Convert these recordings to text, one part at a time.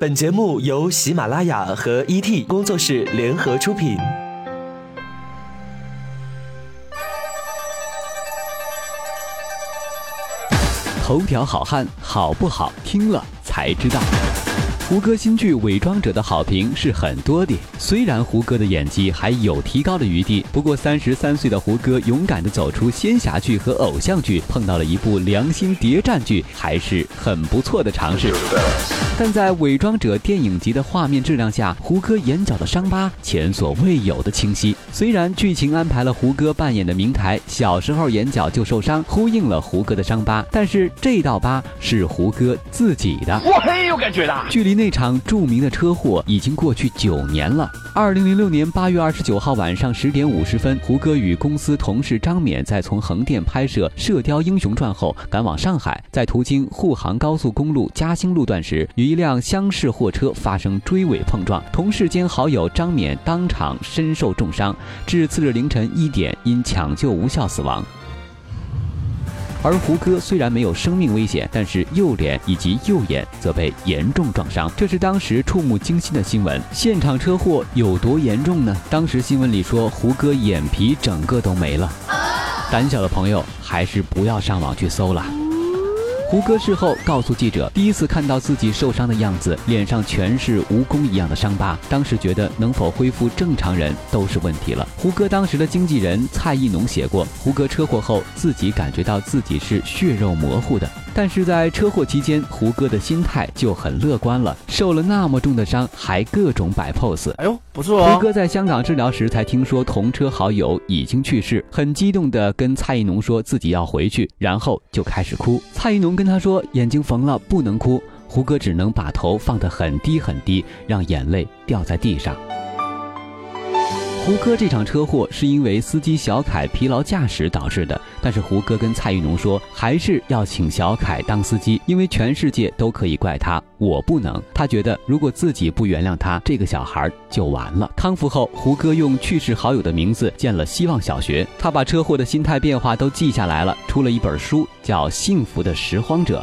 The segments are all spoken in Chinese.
本节目由喜马拉雅和 ET 工作室联合出品。头条好汉好不好？听了才知道。胡歌新剧《伪装者》的好评是很多的，虽然胡歌的演技还有提高的余地，不过三十三岁的胡歌勇敢地走出仙侠剧和偶像剧，碰到了一部良心谍战剧，还是很不错的尝试。但在《伪装者》电影级的画面质量下，胡歌眼角的伤疤前所未有的清晰。虽然剧情安排了胡歌扮演的明台小时候眼角就受伤，呼应了胡歌的伤疤，但是这道疤是胡歌自己的。我很有感觉的，距离。那场著名的车祸已经过去九年了。二零零六年八月二十九号晚上十点五十分，胡歌与公司同事张冕在从横店拍摄《射雕英雄传》后赶往上海，在途经沪杭高速公路嘉兴路段时，与一辆厢式货车发生追尾碰撞，同事兼好友张冕当场身受重伤，至次日凌晨一点因抢救无效死亡。而胡歌虽然没有生命危险，但是右脸以及右眼则被严重撞伤，这是当时触目惊心的新闻。现场车祸有多严重呢？当时新闻里说胡歌眼皮整个都没了，胆小的朋友还是不要上网去搜了。胡歌事后告诉记者，第一次看到自己受伤的样子，脸上全是蜈蚣一样的伤疤，当时觉得能否恢复正常人都是问题了。胡歌当时的经纪人蔡艺农写过，胡歌车祸后自己感觉到自己是血肉模糊的。但是在车祸期间，胡歌的心态就很乐观了。受了那么重的伤，还各种摆 pose。哎呦，不错哦！胡歌在香港治疗时才听说同车好友已经去世，很激动地跟蔡依农说自己要回去，然后就开始哭。蔡依农跟他说眼睛缝了，不能哭。胡歌只能把头放得很低很低，让眼泪掉在地上。胡歌这场车祸是因为司机小凯疲劳驾驶导致的，但是胡歌跟蔡玉农说，还是要请小凯当司机，因为全世界都可以怪他，我不能。他觉得如果自己不原谅他，这个小孩就完了。康复后，胡歌用去世好友的名字建了希望小学，他把车祸的心态变化都记下来了，出了一本书，叫《幸福的拾荒者》。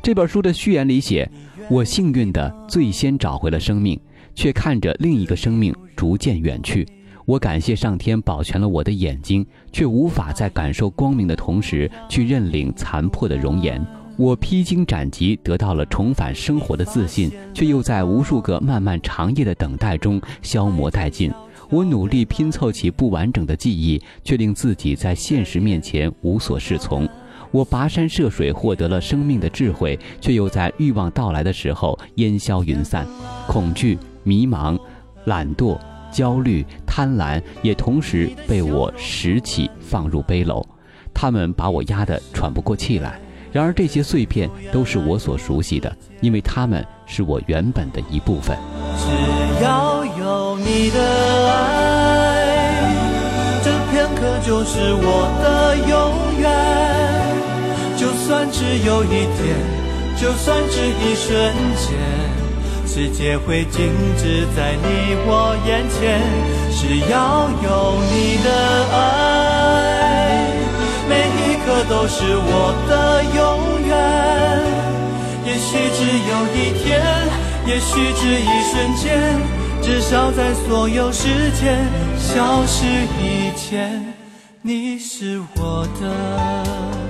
这本书的序言里写：“我幸运的最先找回了生命，却看着另一个生命逐渐远去。”我感谢上天保全了我的眼睛，却无法在感受光明的同时去认领残破的容颜。我披荆斩棘，得到了重返生活的自信，却又在无数个漫漫长夜的等待中消磨殆尽。我努力拼凑起不完整的记忆，却令自己在现实面前无所适从。我跋山涉水获得了生命的智慧，却又在欲望到来的时候烟消云散。恐惧、迷茫、懒惰。焦虑、贪婪也同时被我拾起放入背篓，他们把我压得喘不过气来。然而这些碎片都是我所熟悉的，因为他们是我原本的一部分。只要有你的爱，这片刻就是我的永远。就算只有一天，就算只一瞬间。世界会静止在你我眼前，只要有你的爱，每一刻都是我的永远。也许只有一天，也许只一瞬间，至少在所有时间消失以前，你是我的。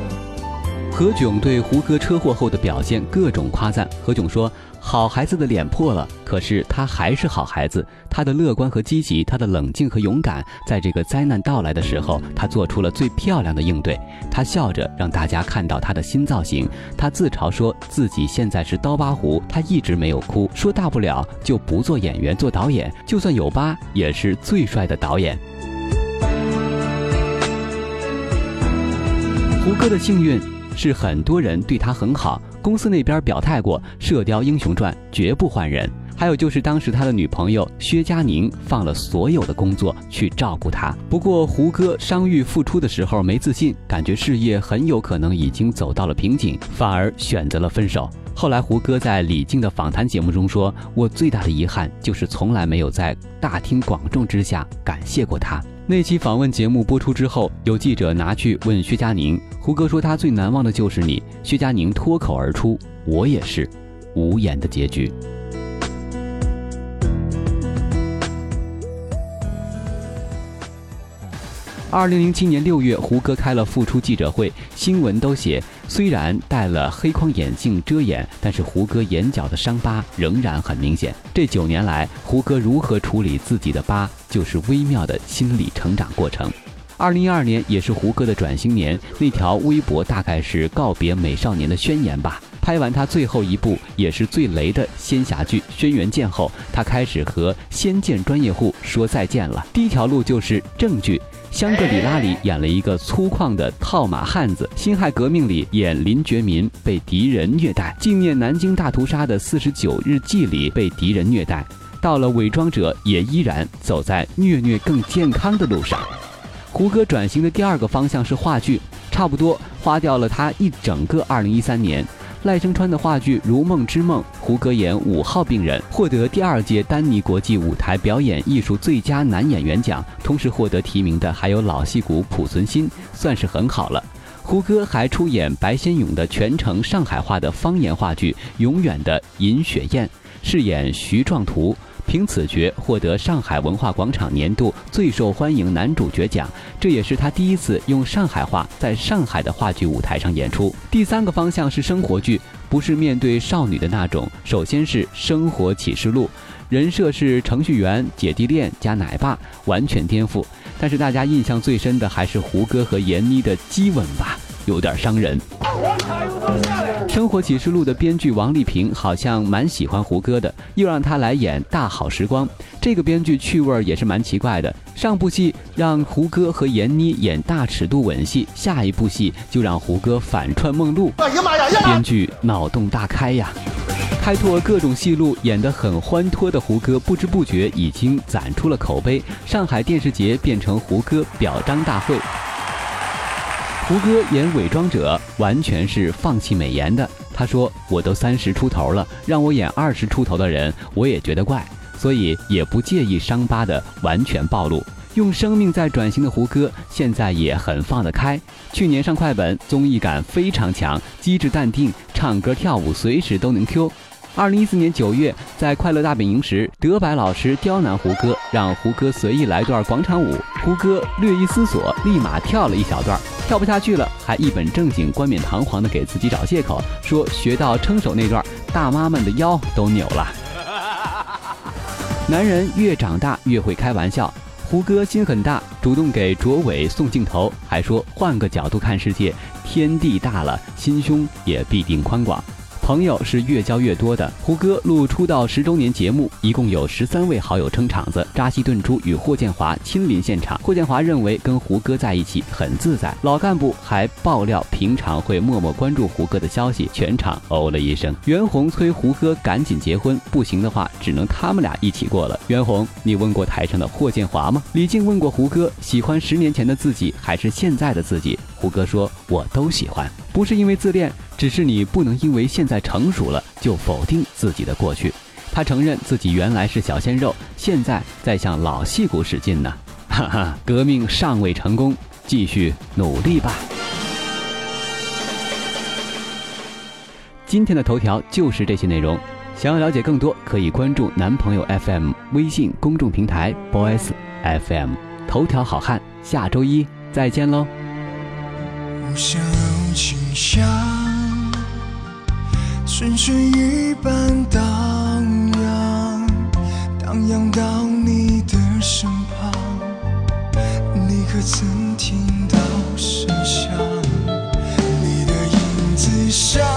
何炅对胡歌车祸后的表现各种夸赞。何炅说：“好孩子的脸破了，可是他还是好孩子。他的乐观和积极，他的冷静和勇敢，在这个灾难到来的时候，他做出了最漂亮的应对。他笑着让大家看到他的新造型。他自嘲说自己现在是刀疤胡，他一直没有哭，说大不了就不做演员，做导演，就算有疤也是最帅的导演。”胡歌的幸运。是很多人对他很好，公司那边表态过，《射雕英雄传》绝不换人。还有就是当时他的女朋友薛佳凝放了所有的工作去照顾他。不过胡歌伤愈复出的时候没自信，感觉事业很有可能已经走到了瓶颈，反而选择了分手。后来胡歌在李静的访谈节目中说：“我最大的遗憾就是从来没有在大庭广众之下感谢过他。”那期访问节目播出之后有记者拿去问薛佳凝胡歌说他最难忘的就是你薛佳凝脱口而出我也是无言的结局。二零零七年六月胡歌开了复出记者会新闻都写虽然戴了黑框眼镜遮掩，但是胡歌眼角的伤疤仍然很明显。这九年来，胡歌如何处理自己的疤，就是微妙的心理成长过程。二零一二年也是胡歌的转型年，那条微博大概是告别美少年的宣言吧。拍完他最后一部也是最雷的仙侠剧《轩辕剑》后，他开始和仙剑专业户说再见了。第一条路就是正剧，《香格里拉》里演了一个粗犷的套马汉子，《辛亥革命》里演林觉民被敌人虐待，《纪念南京大屠杀的四十九日记》里被敌人虐待，到了《伪装者》也依然走在虐虐更健康的路上。胡歌转型的第二个方向是话剧，差不多花掉了他一整个二零一三年。赖声川的话剧《如梦之梦》，胡歌演五号病人，获得第二届丹尼国际舞台表演艺术最佳男演员奖。同时获得提名的还有老戏骨濮存昕，算是很好了。胡歌还出演白先勇的全程上海话的方言话剧《永远的尹雪艳》，饰演徐壮图。凭此角获得上海文化广场年度最受欢迎男主角奖，这也是他第一次用上海话在上海的话剧舞台上演出。第三个方向是生活剧，不是面对少女的那种。首先是《生活启示录》，人设是程序员、姐弟恋加奶爸，完全颠覆。但是大家印象最深的还是胡歌和闫妮的激吻吧。有点伤人。《生活启示录》的编剧王丽萍好像蛮喜欢胡歌的，又让他来演《大好时光》。这个编剧趣味也是蛮奇怪的。上部戏让胡歌和闫妮演大尺度吻戏，下一部戏就让胡歌反串梦露。哎呀妈呀！编剧脑洞大开呀！开拓各种戏路，演得很欢脱的胡歌，不知不觉已经攒出了口碑。上海电视节变成胡歌表彰大会。胡歌演伪装者完全是放弃美颜的。他说：“我都三十出头了，让我演二十出头的人，我也觉得怪，所以也不介意伤疤的完全暴露。用生命在转型的胡歌，现在也很放得开。去年上快本，综艺感非常强，机智淡定，唱歌跳舞随时都能 Q。二零一四年九月，在快乐大本营时，德白老师刁难胡歌，让胡歌随意来段广场舞，胡歌略一思索，立马跳了一小段。”跳不下去了，还一本正经、冠冕堂皇的给自己找借口，说学到撑手那段，大妈们的腰都扭了。男人越长大越会开玩笑，胡歌心很大，主动给卓伟送镜头，还说换个角度看世界，天地大了，心胸也必定宽广。朋友是越交越多的。胡歌录出道十周年节目，一共有十三位好友撑场子，扎西顿珠与霍建华亲临现场。霍建华认为跟胡歌在一起很自在。老干部还爆料，平常会默默关注胡歌的消息，全场哦了一声。袁弘催胡歌赶紧结婚，不行的话只能他们俩一起过了。袁弘，你问过台上的霍建华吗？李静问过胡歌，喜欢十年前的自己还是现在的自己？胡歌说，我都喜欢，不是因为自恋。只是你不能因为现在成熟了就否定自己的过去。他承认自己原来是小鲜肉，现在在向老戏骨使劲呢。哈哈，革命尚未成功，继续努力吧。今天的头条就是这些内容。想要了解更多，可以关注男朋友 FM 微信公众平台 Boys FM 头条好汉。下周一再见喽。好像清香，春水一般荡漾，荡漾到你的身旁。你可曾听到声响？你的影子像。